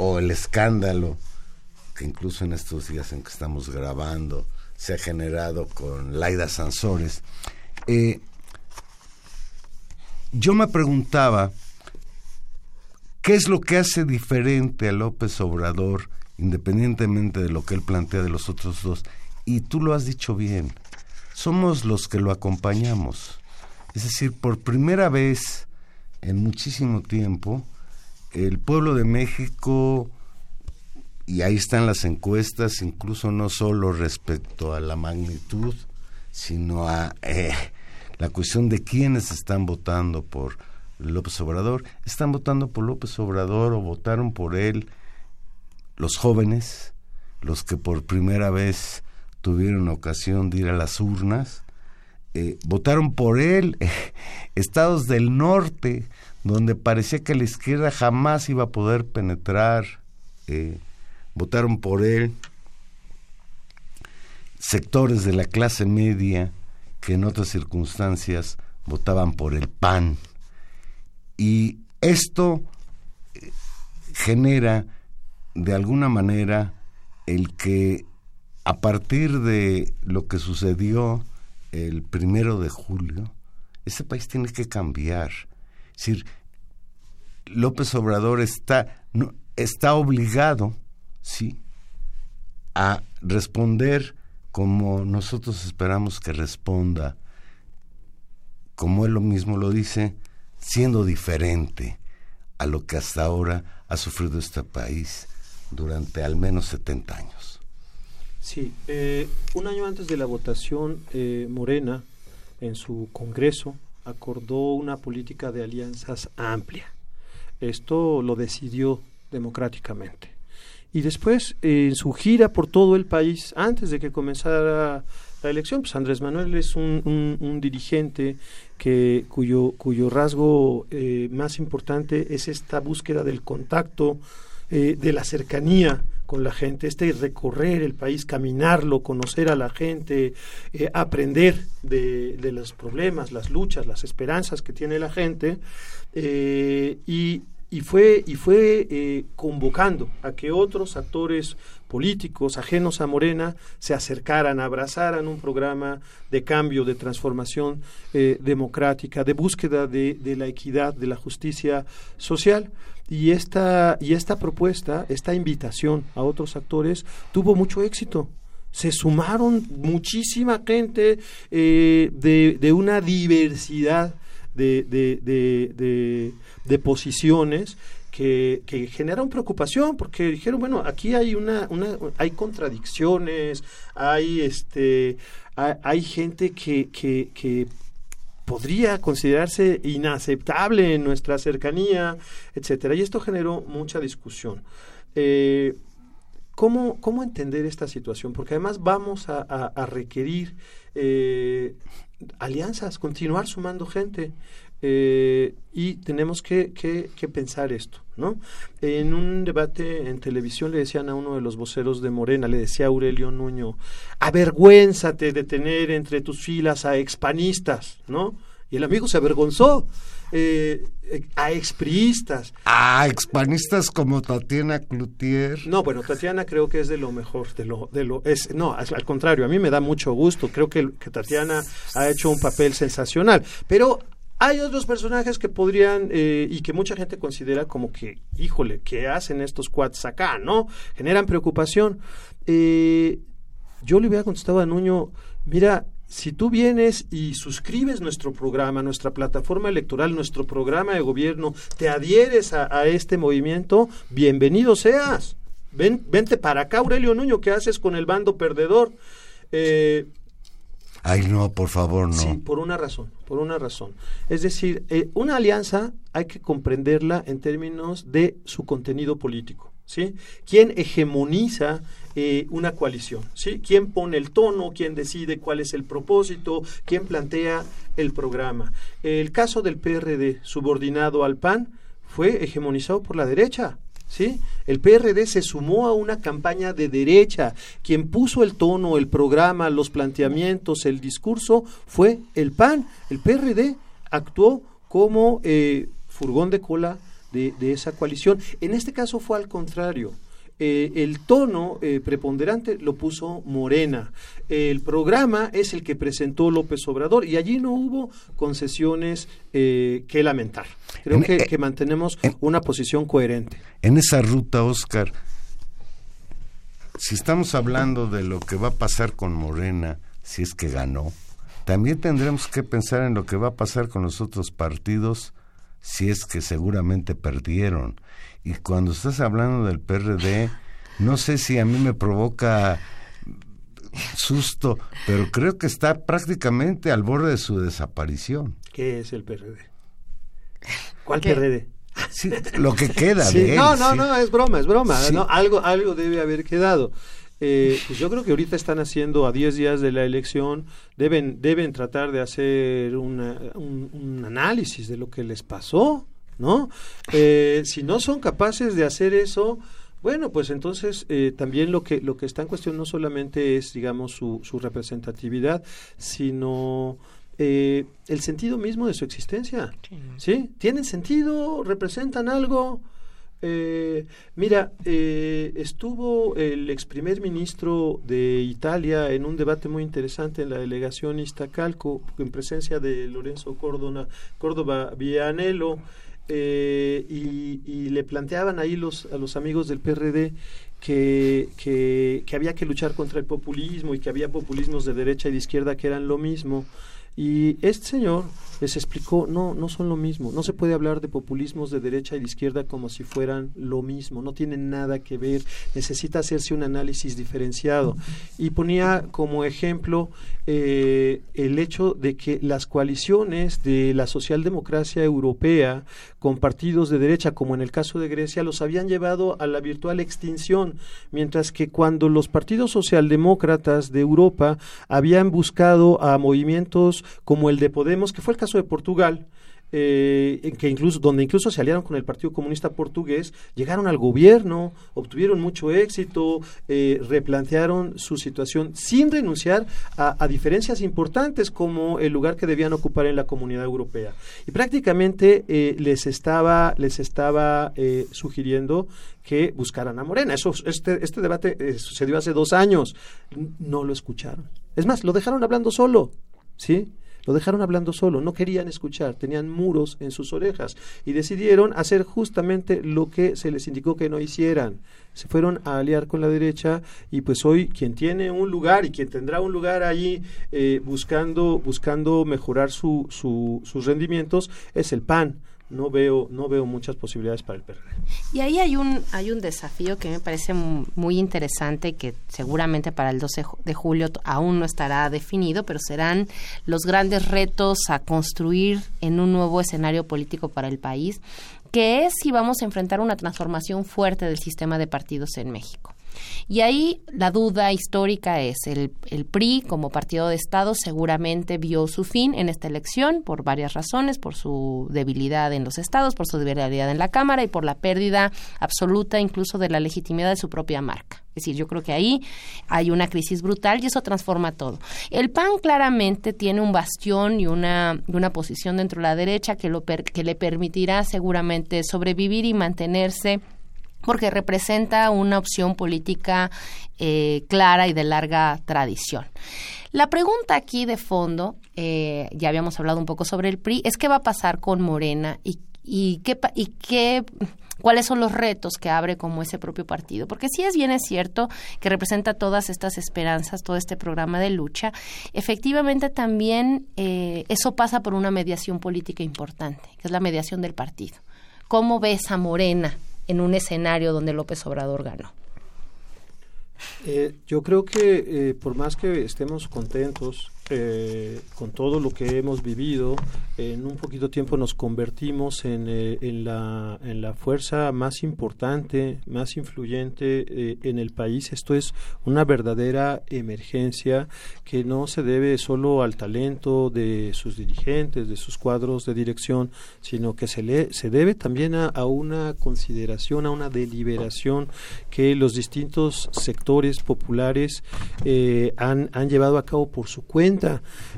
o el escándalo que incluso en estos días en que estamos grabando se ha generado con Laida Sansores, eh, yo me preguntaba qué es lo que hace diferente a López Obrador, independientemente de lo que él plantea de los otros dos. Y tú lo has dicho bien, somos los que lo acompañamos. Es decir, por primera vez en muchísimo tiempo, el pueblo de México, y ahí están las encuestas, incluso no solo respecto a la magnitud, sino a eh, la cuestión de quiénes están votando por López Obrador. Están votando por López Obrador o votaron por él los jóvenes, los que por primera vez tuvieron ocasión de ir a las urnas, eh, votaron por él, estados del norte, donde parecía que la izquierda jamás iba a poder penetrar, eh, votaron por él sectores de la clase media que en otras circunstancias votaban por el PAN. Y esto eh, genera de alguna manera el que a partir de lo que sucedió el primero de julio, ese país tiene que cambiar. Es decir, López Obrador está, no, está obligado, sí, a responder como nosotros esperamos que responda, como él lo mismo lo dice, siendo diferente a lo que hasta ahora ha sufrido este país durante al menos 70 años. Sí, eh, un año antes de la votación, eh, Morena, en su Congreso, acordó una política de alianzas amplia. Esto lo decidió democráticamente. Y después, en su gira por todo el país, antes de que comenzara la elección, pues Andrés Manuel es un, dirigente que, cuyo, cuyo rasgo eh, más importante es esta búsqueda del contacto, de la cercanía con la gente, este recorrer el país, caminarlo, conocer a la gente, eh, aprender de, los problemas, las luchas, las esperanzas que tiene la gente, eh, y, fue, y fue eh, convocando a que otros actores políticos ajenos a Morena se acercaran, abrazaran un programa de cambio, de transformación democrática, de búsqueda de la equidad, de la justicia social. Y esta, y esta propuesta, esta invitación a otros actores tuvo mucho éxito. Se sumaron muchísima gente eh, de, de, una diversidad de, de, de posiciones que, que, generaron preocupación porque dijeron bueno aquí hay una, una hay contradicciones hay este hay, hay gente que, que, que podría considerarse inaceptable en nuestra cercanía, etcétera. Y esto generó mucha discusión. Eh, ¿cómo, ¿Cómo entender esta situación? Porque además vamos a, requerir eh, alianzas, continuar sumando gente. Eh, y tenemos que, que, que, pensar esto, ¿no? En un debate en televisión le decían a uno de los voceros de Morena, le decía Aurelio Nuño, avergüénzate de tener entre tus filas a expanistas, ¿no? Y el amigo se avergonzó. Eh, a expriistas. A expanistas como Tatiana Cloutier. No, bueno, Tatiana creo que es de lo mejor, de lo, de lo es, no, al contrario, a mí me da mucho gusto. Creo que, que Tatiana ha hecho un papel sensacional. Pero hay otros personajes que podrían eh, y que mucha gente considera como que, híjole, ¿qué hacen estos cuads acá? ¿No? Generan preocupación. Eh, yo le hubiera contestado a Nuño, mira, si tú vienes y suscribes nuestro programa, nuestra plataforma electoral, nuestro programa de gobierno, te adhieres a, a este movimiento, bienvenido seas. Ven, vente para acá, Aurelio Nuño, ¿qué haces con el bando perdedor? Eh, Ay, no, por favor, no. Sí, por una razón, por una razón. Es decir, eh, una alianza hay que comprenderla en términos de su contenido político. ¿Sí? ¿Quién hegemoniza eh, una coalición? ¿sí? ¿Quién pone el tono? ¿Quién decide cuál es el propósito? ¿Quién plantea el programa? El caso del PRD subordinado al PAN fue hegemonizado por la derecha. ¿Sí? El PRD se sumó a una campaña de derecha. Quien puso el tono, el programa, los planteamientos, el discurso fue el PAN. El PRD actuó como eh, furgón de cola de, de, esa coalición. En este caso fue al contrario. Eh, el tono eh, preponderante lo puso Morena. El programa es el que presentó López Obrador y allí no hubo concesiones eh, que lamentar. Creo en, que, que, mantenemos en, una posición coherente. En esa ruta, Oscar, si estamos hablando de lo que va a pasar con Morena, si es que ganó, también tendremos que pensar en lo que va a pasar con los otros partidos si es que seguramente perdieron. Y cuando estás hablando del PRD, no sé si a mí me provoca susto, pero creo que está prácticamente al borde de su desaparición. ¿Qué es el PRD? ¿Cuál ¿Qué? PRD? Sí, lo que queda sí, de él. No, no, sí. no, es broma, es broma. ¿no? Algo, algo debe haber quedado. Eh, pues yo creo que ahorita están haciendo a 10 días de la elección, deben, deben tratar de hacer una, un, un, análisis de lo que les pasó, ¿no? Eh, si no son capaces de hacer eso, bueno, pues entonces eh, también lo que, lo que está en cuestión no solamente es, digamos, su, su representatividad, sino eh, el sentido mismo de su existencia. Sí. ¿Sí? ¿Tienen sentido? ¿Representan algo? Eh, mira, eh, estuvo el ex primer ministro de Italia en un debate muy interesante en la delegación Iztacalco, en presencia de Lorenzo Córdoba, Córdoba Villanelo, eh, y, le planteaban ahí los, a los amigos del PRD que, que, que había que luchar contra el populismo y que había populismos de derecha y de izquierda que eran lo mismo. Y este señor les explicó, no, no son lo mismo, no se puede hablar de populismos de derecha y de izquierda como si fueran lo mismo, no tienen nada que ver, necesita hacerse un análisis diferenciado. Y ponía como ejemplo eh, el hecho de que las coaliciones de la socialdemocracia europea con partidos de derecha, como en el caso de Grecia, los habían llevado a la virtual extinción, mientras que cuando los partidos socialdemócratas de Europa habían buscado a movimientos como el de Podemos, que fue el caso de Portugal, eh, que incluso, donde incluso se aliaron con el Partido Comunista Portugués, llegaron al gobierno, obtuvieron mucho éxito, eh, replantearon su situación sin renunciar a, diferencias importantes como el lugar que debían ocupar en la comunidad europea. Y prácticamente eh, les estaba, les estaba sugiriendo que buscaran a Morena. Eso, este, este debate sucedió hace dos años. No lo escucharon. Es más, lo dejaron hablando solo. ¿Sí? Lo dejaron hablando solo, no querían escuchar, tenían muros en sus orejas y decidieron hacer justamente lo que se les indicó que no hicieran. Se fueron a aliar con la derecha y pues hoy quien tiene un lugar y quien tendrá un lugar allí eh, buscando, buscando mejorar su, sus rendimientos es el PAN no veo no veo muchas posibilidades para el PRD. Y ahí hay un hay un desafío que me parece muy interesante que seguramente para el 12 de julio aún no estará definido, pero serán los grandes retos a construir en un nuevo escenario político para el país, que es si vamos a enfrentar una transformación fuerte del sistema de partidos en México. Y ahí la duda histórica es, el, el, PRI como partido de Estado seguramente vio su fin en esta elección por varias razones, por su debilidad en los estados, por su debilidad en la Cámara y por la pérdida absoluta incluso de la legitimidad de su propia marca. Es decir, yo creo que ahí hay una crisis brutal y eso transforma todo. El PAN claramente tiene un bastión y una, una posición dentro de la derecha que, lo que le permitirá seguramente sobrevivir y mantenerse porque representa una opción política eh, clara y de larga tradición. La pregunta aquí de fondo, eh, ya habíamos hablado un poco sobre el PRI, es qué va a pasar con Morena y, qué, cuáles son los retos que abre como ese propio partido. Porque si es bien es cierto que representa todas estas esperanzas, todo este programa de lucha, efectivamente también eh, eso pasa por una mediación política importante, que es la mediación del partido. ¿Cómo ves a Morena en un escenario donde López Obrador ganó? Eh, yo creo que eh, por más que estemos contentos eh, con todo lo que hemos vivido, en un poquito tiempo nos convertimos en, eh, en, la, fuerza más importante, más influyente eh, en el país. Esto es una verdadera emergencia que no se debe solo al talento de sus dirigentes, de sus cuadros de dirección, sino que se, le, se debe también a, a una consideración, a una deliberación que los distintos sectores populares han, han llevado a cabo por su cuenta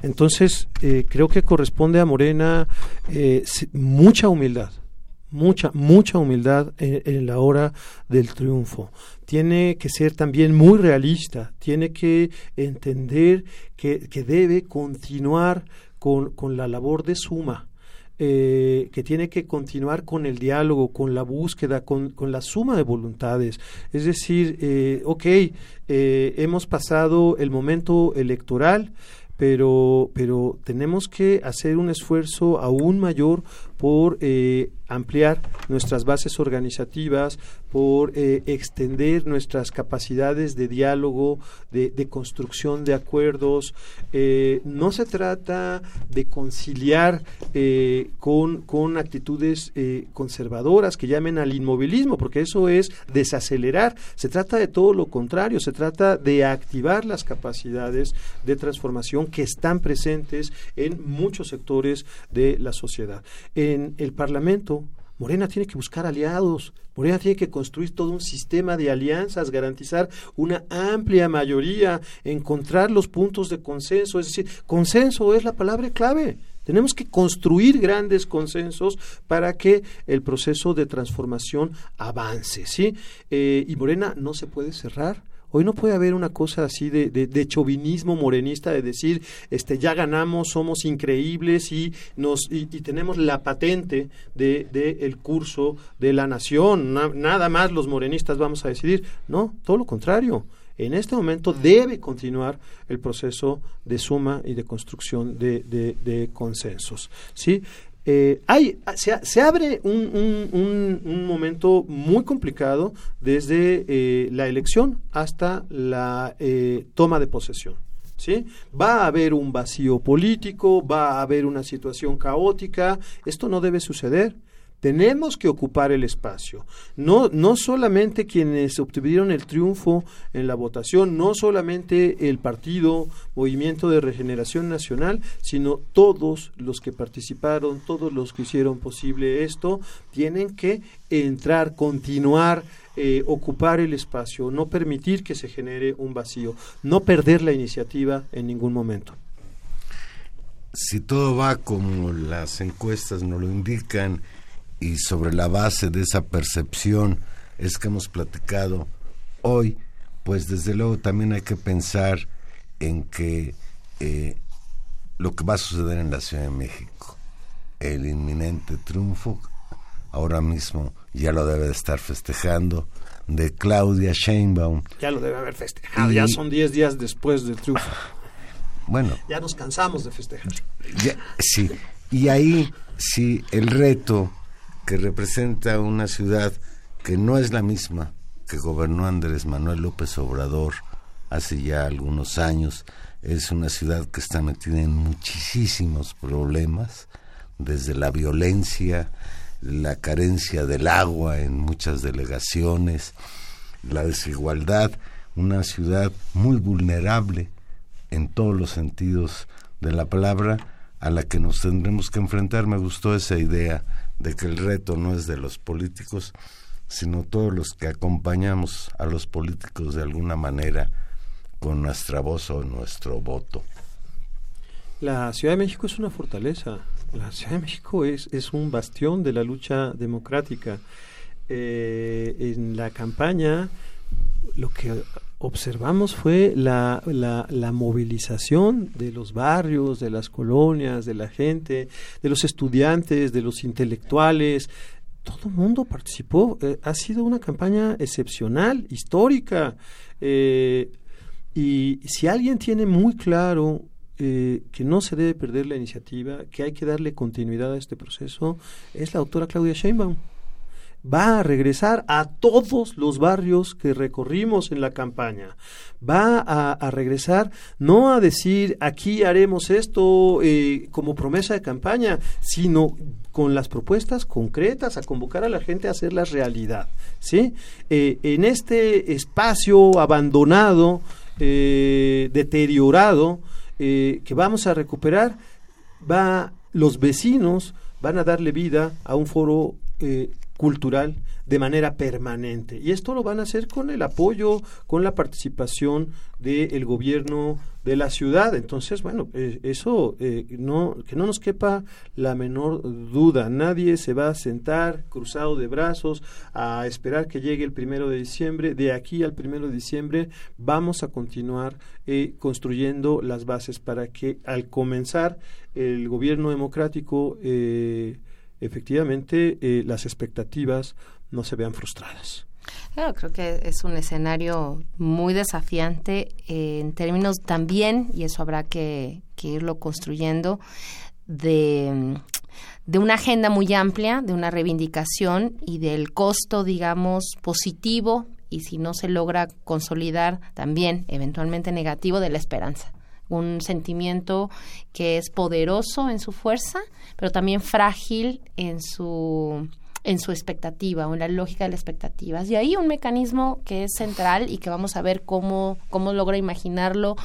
entonces, eh, creo que corresponde a Morena eh, mucha humildad, mucha, mucha humildad en, la hora del triunfo. Tiene que ser también muy realista, tiene que entender que, debe continuar con, la labor de suma. Eh, que tiene que continuar con el diálogo, con la búsqueda, con, la suma de voluntades. Es decir, eh, ok, hemos pasado el momento electoral, pero, pero tenemos que hacer un esfuerzo aún mayor por eh, ampliar nuestras bases organizativas, por eh, extender nuestras capacidades de diálogo, de, construcción de acuerdos. Eh, no se trata de conciliar con, con, actitudes conservadoras que llamen al inmovilismo, porque eso es desacelerar. Se trata de todo lo contrario, se trata de activar las capacidades de transformación que están presentes en muchos sectores de la sociedad en el Parlamento, Morena tiene que buscar aliados, Morena tiene que construir todo un sistema de alianzas, garantizar una amplia mayoría, encontrar los puntos de consenso, es decir, consenso es la palabra clave. Tenemos que construir grandes consensos para que el proceso de transformación avance, ¿sí? Eh, y Morena no se puede cerrar Hoy no puede haber una cosa así de, de, chauvinismo morenista de decir, este, ya ganamos, somos increíbles y, nos, y, tenemos la patente de, de, el curso de la nación. nada más los morenistas vamos a decidir. No, todo lo contrario. En este momento debe continuar el proceso de suma y de construcción de, de consensos. ¿sí? Eh, hay, se, abre un, momento muy complicado desde eh, la elección hasta la eh, toma de posesión. ¿sí? Va a haber un vacío político, va a haber una situación caótica, esto no debe suceder Tenemos que ocupar el espacio. No, no solamente quienes obtuvieron el triunfo en la votación, no solamente el partido Movimiento de Regeneración Nacional, sino todos los que participaron, todos los que hicieron posible esto, tienen que entrar, continuar, eh, ocupar el espacio, no permitir que se genere un vacío, no perder la iniciativa en ningún momento. Si todo va como las encuestas nos lo indican, y sobre la base de esa percepción es que hemos platicado hoy, pues desde luego también hay que pensar en que eh, lo que va a suceder en la Ciudad de México, el inminente triunfo, ahora mismo ya lo debe de estar festejando, de Claudia Sheinbaum. Ya lo debe haber festejado, ya son 10 días después del triunfo. Bueno. Ya nos cansamos de festejar. sí, y ahí sí, el reto que representa una ciudad que no es la misma que gobernó Andrés Manuel López Obrador hace ya algunos años. Es una ciudad que está metida en muchísimos problemas, desde la violencia, la carencia del agua en muchas delegaciones, la desigualdad, una ciudad muy vulnerable en todos los sentidos de la palabra a la que nos tendremos que enfrentar. Me gustó esa idea de que el reto no es de los políticos, sino todos los que acompañamos a los políticos de alguna manera con nuestra voz o nuestro voto. La Ciudad de México es una fortaleza. La Ciudad de México es, es un bastión de la lucha democrática. Eh, en la campaña, lo que observamos fue la, la, movilización de los barrios, de las colonias, de la gente, de los estudiantes, de los intelectuales. Todo el mundo participó. Eh, ha sido una campaña excepcional, histórica. Eh, y si alguien tiene muy claro eh, que no se debe perder la iniciativa, que hay que darle continuidad a este proceso, es la doctora Claudia Sheinbaum va a regresar a todos los barrios que recorrimos en la campaña. Va a, regresar no a decir aquí haremos esto eh, como promesa de campaña, sino con las propuestas concretas, a convocar a la gente a hacerlas realidad. ¿sí? Eh, en este espacio abandonado, eh, deteriorado, que vamos a recuperar, va los vecinos van a darle vida a un foro cultural de manera permanente. Y esto lo van a hacer con el apoyo, con la participación del gobierno de la ciudad. Entonces, bueno, eh, eso eh, no, que no nos quepa la menor duda. Nadie se va a sentar cruzado de brazos a esperar que llegue el primero de diciembre. De aquí al primero de diciembre vamos a continuar eh, construyendo las bases para que al comenzar el gobierno democrático efectivamente eh, las expectativas no se vean frustradas. creo que es un escenario muy desafiante eh, en términos también, y eso habrá que, irlo construyendo, de, de, una agenda muy amplia, de una reivindicación y del costo, digamos, positivo, y si no se logra consolidar, también eventualmente negativo, de la esperanza un sentimiento que es poderoso en su fuerza, pero también frágil en su en su expectativa o en la lógica de las expectativas. Y ahí un mecanismo que es central y que vamos a ver cómo, cómo logra imaginarlo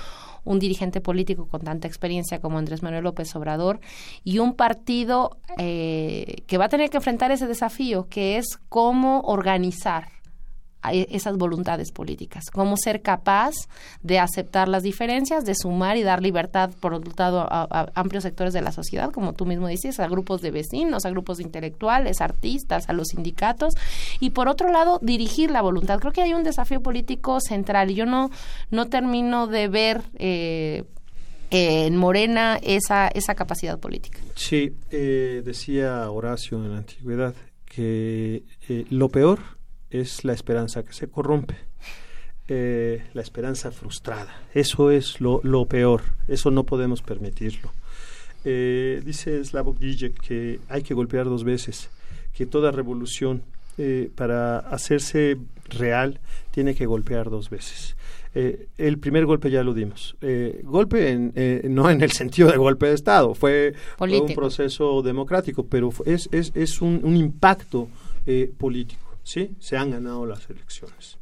un dirigente político con tanta experiencia como Andrés Manuel López Obrador y un partido eh, que va a tener que enfrentar ese desafío, que es cómo organizar esas voluntades políticas, cómo ser capaz de aceptar las diferencias, de sumar y dar libertad, por otro lado, a, amplios sectores de la sociedad, como tú mismo dices, a grupos de vecinos, a grupos de intelectuales, artistas, a los sindicatos, y por otro lado, dirigir la voluntad. Creo que hay un desafío político central yo no, no termino de ver eh, en Morena esa, esa capacidad política. Sí, eh, decía Horacio en la antigüedad que eh, lo peor es la esperanza que se corrompe, eh, la esperanza frustrada. Eso es lo, lo, peor, eso no podemos permitirlo. Eh, dice Slavoj Žižek que hay que golpear dos veces, que toda revolución eh, para hacerse real, tiene que golpear dos veces. Eh, el primer golpe ya lo dimos. Eh, golpe en, eh, no en el sentido de golpe de Estado, fue, fue un proceso democrático, pero es, es, es un, un, impacto político. ¿Sí? Se han ganado las elecciones.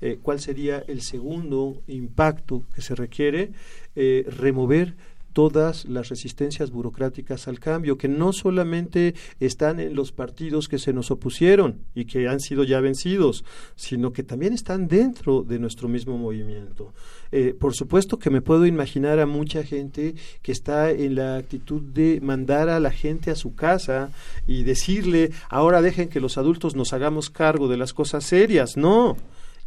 Eh, ¿Cuál sería el segundo impacto que se requiere? Eh, remover todas las resistencias burocráticas al cambio, que no solamente están en los partidos que se nos opusieron y que han sido ya vencidos, sino que también están dentro de nuestro mismo movimiento. Eh, por supuesto que me puedo imaginar a mucha gente que está en la actitud de mandar a la gente a su casa y decirle, ahora dejen que los adultos nos hagamos cargo de las cosas serias. No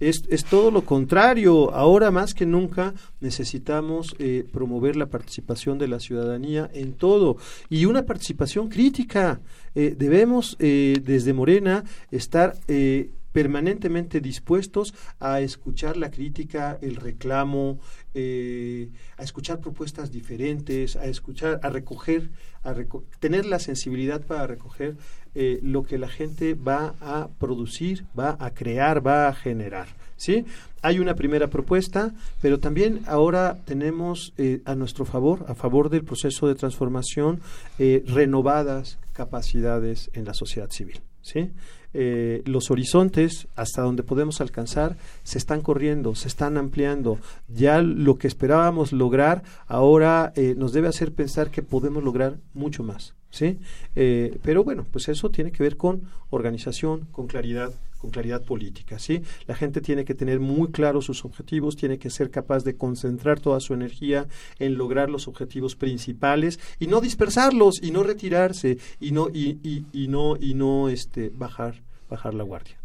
es, es todo lo contrario. Ahora más que nunca necesitamos eh, promover la participación de la ciudadanía en todo y una participación crítica. Eh, debemos eh, desde Morena estar eh, permanentemente dispuestos a escuchar la crítica, el reclamo, eh, a escuchar propuestas diferentes, a escuchar, a recoger, a tener la sensibilidad para recoger eh, lo que la gente va a producir, va a crear, va a generar. ¿sí? Hay una primera propuesta, pero también ahora tenemos eh, a nuestro favor, a favor del proceso de transformación, renovadas capacidades en la sociedad civil. ¿sí? Eh, los horizontes hasta donde podemos alcanzar se están corriendo, se están ampliando. Ya lo que esperábamos lograr ahora eh, nos debe hacer pensar que podemos lograr mucho más. ¿sí? Eh, pero bueno, pues eso tiene que ver con organización, con claridad, con claridad política, ¿sí? La gente tiene que tener muy claros sus objetivos, tiene que ser capaz de concentrar toda su energía en lograr los objetivos principales y no dispersarlos y no retirarse y no y, y, y no y no este bajar bajar la guardia.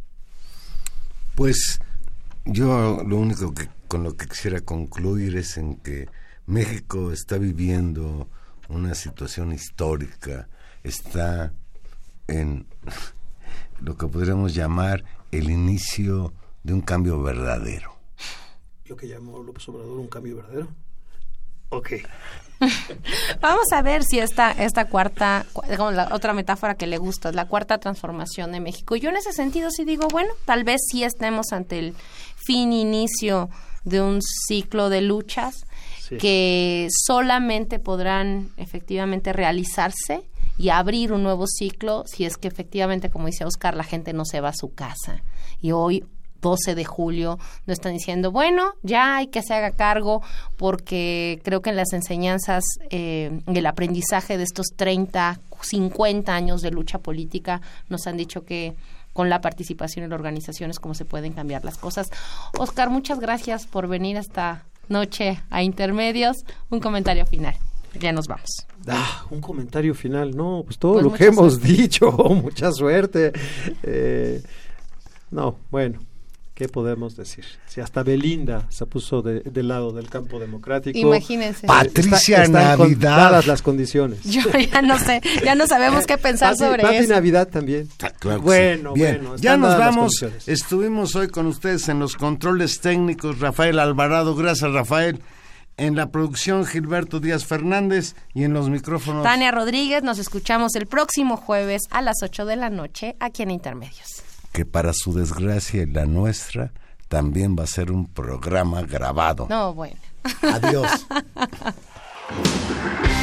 Pues yo lo único que con lo que quisiera concluir es en que México está viviendo una situación histórica, está en lo que podríamos llamar el inicio de un cambio verdadero. ¿Lo que llamó López Obrador un cambio verdadero? Ok. Vamos a ver si esta, esta cuarta, digamos, la otra metáfora que le gusta, la cuarta transformación de México. Yo en ese sentido sí digo, bueno, tal vez sí estemos ante el fin, inicio de un ciclo de luchas sí. que solamente podrán efectivamente realizarse y abrir un nuevo ciclo si es que efectivamente, como dice Oscar, la gente no se va a su casa. Y hoy 12 de julio no están diciendo, bueno, ya hay que se haga cargo porque creo que en las enseñanzas, eh, el aprendizaje de estos 30, 50 años de lucha política nos han dicho que con la participación en organizaciones cómo se pueden cambiar las cosas. Oscar, muchas gracias por venir esta noche a Intermedios. Un comentario final. Ya nos vamos. Ah, un comentario final. No, pues todo pues lo que hemos suerte. dicho. mucha suerte. Eh, no, bueno. ¿Qué podemos decir? Si hasta Belinda se puso de, del lado del campo democrático. Imagínense. Patricia está, Navidad. las condiciones. Yo ya no sé, ya no sabemos qué pensar Pati, sobre Pati eso. Navidad también. Ah, claro bueno, sí. Bien. bueno. Ya nos vamos. Estuvimos hoy con ustedes en los controles técnicos. Rafael Alvarado, gracias Rafael. En la producción Gilberto Díaz Fernández y en los micrófonos. Tania Rodríguez, nos escuchamos el próximo jueves a las 8 de la noche aquí en Intermedios que para su desgracia y la nuestra también va a ser un programa grabado. No, bueno. Adiós.